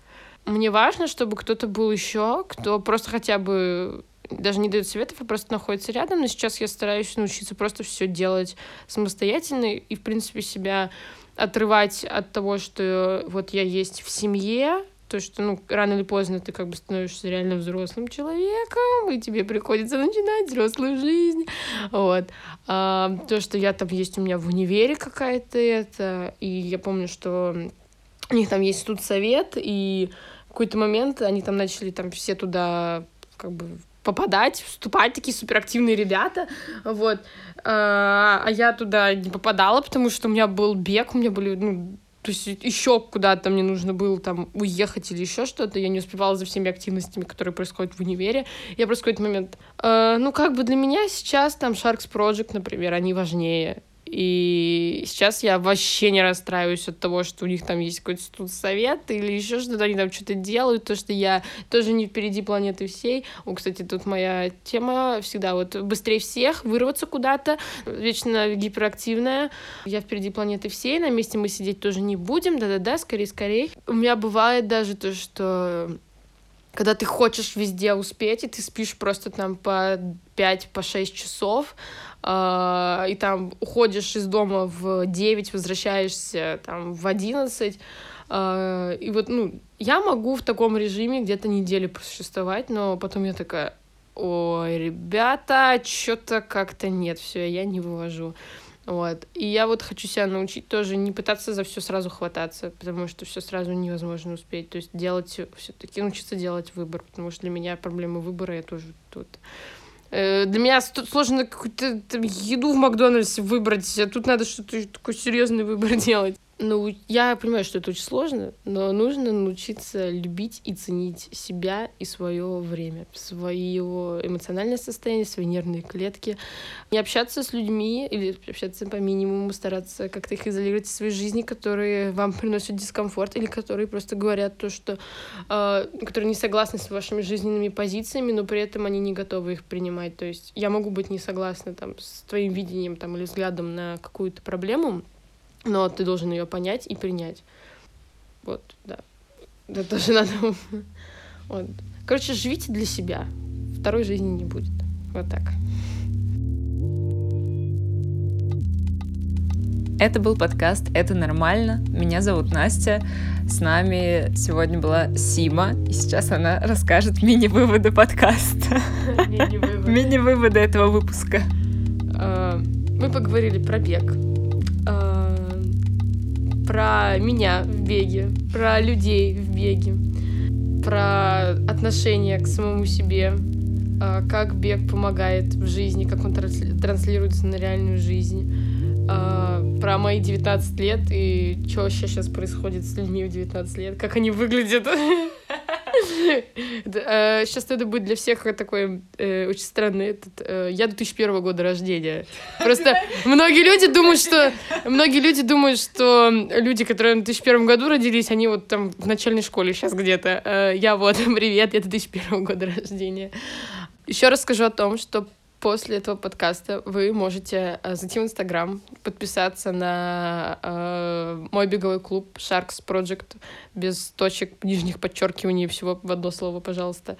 Speaker 1: Мне важно, чтобы кто-то был еще, кто просто хотя бы даже не дает советов, а просто находится рядом. Но сейчас я стараюсь научиться просто все делать самостоятельно и, в принципе, себя отрывать от того, что вот я есть в семье, то, что, ну, рано или поздно ты как бы становишься реально взрослым человеком, и тебе приходится начинать взрослую жизнь, вот. А, то, что я там есть у меня в универе какая-то это, и я помню, что у них там есть студсовет, и в какой-то момент они там начали там все туда как бы попадать, вступать, такие суперактивные ребята, вот. А, а я туда не попадала, потому что у меня был бег, у меня были, ну, то есть еще куда-то мне нужно было там уехать или еще что-то, я не успевала за всеми активностями, которые происходят в универе. Я просто в какой-то момент, э, ну как бы для меня сейчас там Sharks Project, например, они важнее. И сейчас я вообще не расстраиваюсь от того, что у них там есть какой-то студсовет или еще что-то, они там что-то делают, то, что я тоже не впереди планеты всей. О, кстати, тут моя тема всегда вот быстрее всех, вырваться куда-то, вечно гиперактивная. Я впереди планеты всей, на месте мы сидеть тоже не будем, да-да-да, скорее-скорее. У меня бывает даже то, что когда ты хочешь везде успеть, и ты спишь просто там по 5-6 по часов, э, и там уходишь из дома в 9, возвращаешься там в 11, э, а, и вот, ну, я могу в таком режиме где-то неделю просуществовать, но потом я такая, ой, ребята, что-то как-то нет, все, я не вывожу. Вот. И я вот хочу себя научить тоже не пытаться за все сразу хвататься, потому что все сразу невозможно успеть. То есть делать все-таки научиться делать выбор, потому что для меня проблема выбора я тоже тут. Э, для меня сложно какую-то еду в Макдональдсе выбрать, а тут надо что-то такой серьезный выбор делать. Ну, я понимаю, что это очень сложно, но нужно научиться любить и ценить себя и свое время, свое эмоциональное состояние, свои нервные клетки. Не общаться с людьми или общаться по минимуму, стараться как-то их изолировать из своей жизни, которые вам приносят дискомфорт или которые просто говорят то, что... Э, которые не согласны с вашими жизненными позициями, но при этом они не готовы их принимать. То есть я могу быть не согласна там, с твоим видением там, или взглядом на какую-то проблему, но ты должен ее понять и принять. Вот, да. Это тоже надо. Вот. Короче, живите для себя. Второй жизни не будет. Вот так.
Speaker 2: Это был подкаст «Это нормально». Меня зовут Настя. С нами сегодня была Сима. И сейчас она расскажет мини-выводы подкаста. Мини-выводы этого выпуска.
Speaker 1: А, мы поговорили про бег про меня в беге, про людей в беге, про отношение к самому себе, а, как бег помогает в жизни, как он транслируется на реальную жизнь, а, про мои 19 лет и что вообще сейчас происходит с людьми в 19 лет, как они выглядят. Сейчас э, это будет для всех такой э, очень странный этот... Э, я 2001 года рождения. Просто многие люди думают, что... Многие люди думают, что люди, которые в 2001 году родились, они вот там в начальной школе сейчас где-то. Я вот, привет, я 2001 года рождения. Еще раз скажу о том, что после этого подкаста вы можете э, зайти в Инстаграм, подписаться на э, мой беговой клуб Sharks Project без точек, нижних подчеркиваний и всего в одно слово, пожалуйста.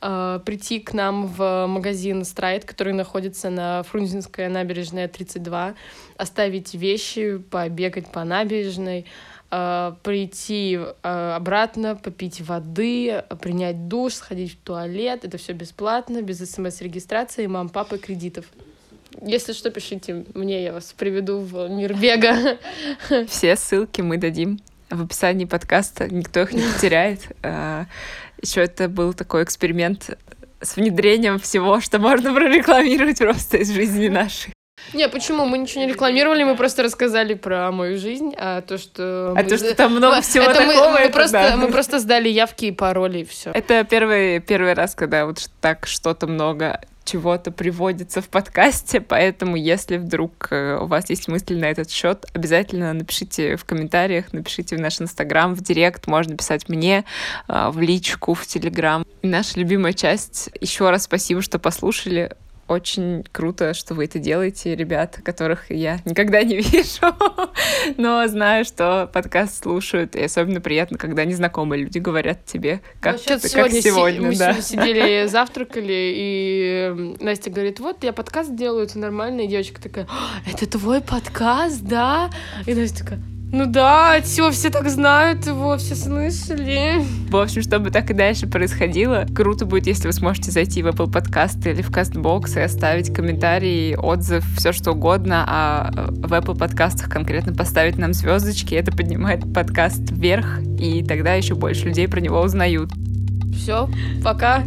Speaker 1: Э, прийти к нам в магазин Страйт, который находится на Фрунзенская набережная 32, оставить вещи, побегать по набережной, э, прийти э, обратно, попить воды, принять душ, сходить в туалет. Это все бесплатно, без смс-регистрации, мам, папы, кредитов. Если что, пишите мне, я вас приведу в мир бега.
Speaker 2: Все ссылки мы дадим в описании подкаста, никто их не потеряет. Еще это был такой эксперимент с внедрением всего, что можно прорекламировать просто из жизни нашей.
Speaker 1: Не, почему? Мы ничего не рекламировали, мы просто рассказали про мою жизнь, а то, что...
Speaker 2: А мы... то, что там много всего это такого,
Speaker 1: мы,
Speaker 2: это
Speaker 1: просто,
Speaker 2: да.
Speaker 1: мы просто сдали явки и пароли, и все.
Speaker 2: Это первый, первый раз, когда вот так что-то много чего-то приводится в подкасте, поэтому если вдруг э, у вас есть мысли на этот счет, обязательно напишите в комментариях, напишите в наш инстаграм, в директ, можно писать мне, э, в личку, в телеграм. И наша любимая часть. Еще раз спасибо, что послушали. Очень круто, что вы это делаете, ребят, которых я никогда не вижу, но знаю, что подкаст слушают, и особенно приятно, когда незнакомые люди говорят тебе, как, ну, ты, сегодня, как сегодня.
Speaker 1: Мы
Speaker 2: да.
Speaker 1: сидели, завтракали, и Настя говорит, вот, я подкаст делаю, это нормально, и девочка такая, это твой подкаст, да? И Настя такая, ну да, все, все так знают его, все слышали.
Speaker 2: В общем, чтобы так и дальше происходило, круто будет, если вы сможете зайти в Apple Podcast или в CastBox и оставить комментарий, отзыв, все что угодно, а в Apple подкастах конкретно поставить нам звездочки, это поднимает подкаст вверх, и тогда еще больше людей про него узнают.
Speaker 1: Все, пока.